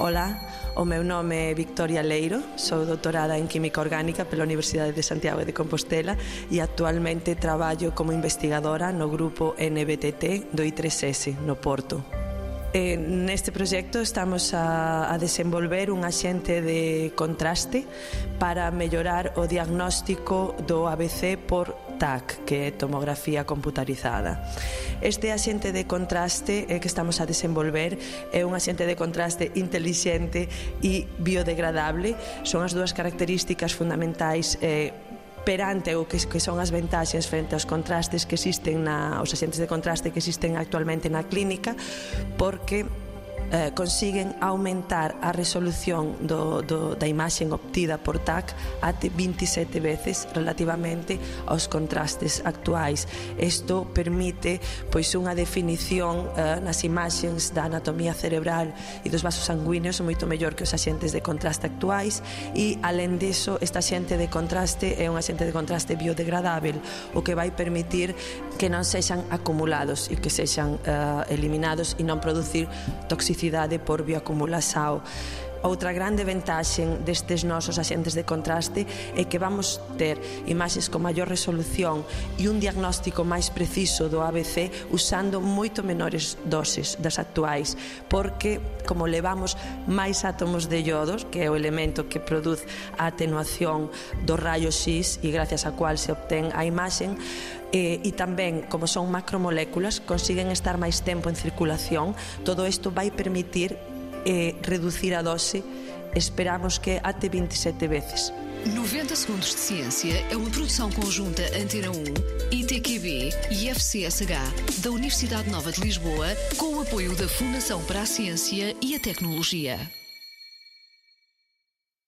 Ola, o meu nome é Victoria Leiro, sou doutorada en Química Orgánica pela Universidade de Santiago de Compostela e actualmente traballo como investigadora no grupo NBTT do I3S, no Porto. Eh, neste proxecto estamos a, a desenvolver un axente de contraste para mellorar o diagnóstico do ABC por TAC, que é tomografía computarizada. Este axente de contraste eh, que estamos a desenvolver é un axente de contraste intelixente e biodegradable. Son as dúas características fundamentais eh, perante o que, que son as ventaxes frente aos contrastes que existen na, os axentes de contraste que existen actualmente na clínica porque eh, consiguen aumentar a resolución do, do, da imaxen obtida por TAC até 27 veces relativamente aos contrastes actuais. Isto permite pois unha definición eh, nas imaxens da anatomía cerebral e dos vasos sanguíneos moito mellor que os axentes de contraste actuais e alén diso esta xente de contraste é un axente de contraste biodegradável o que vai permitir que non sexan acumulados e que sexan eh, eliminados e non producir toxicidade toxicidade por bioacumulação. Outra grande ventaxe destes nosos axentes de contraste é que vamos ter imaxes con maior resolución e un diagnóstico máis preciso do ABC usando moito menores doses das actuais, porque como levamos máis átomos de iodos, que é o elemento que produz a atenuación do rayo X e gracias a cual se obtén a imaxen, e, e tamén como son macromoléculas consiguen estar máis tempo en circulación. Todo isto vai permitir e reducir a dose, esperamos que até 27 veces. 90 Segundos de Ciência é uma produção conjunta Antena 1, ITQB e FCSH da Universidade Nova de Lisboa, com o apoio da Fundação para a Ciência e a Tecnologia.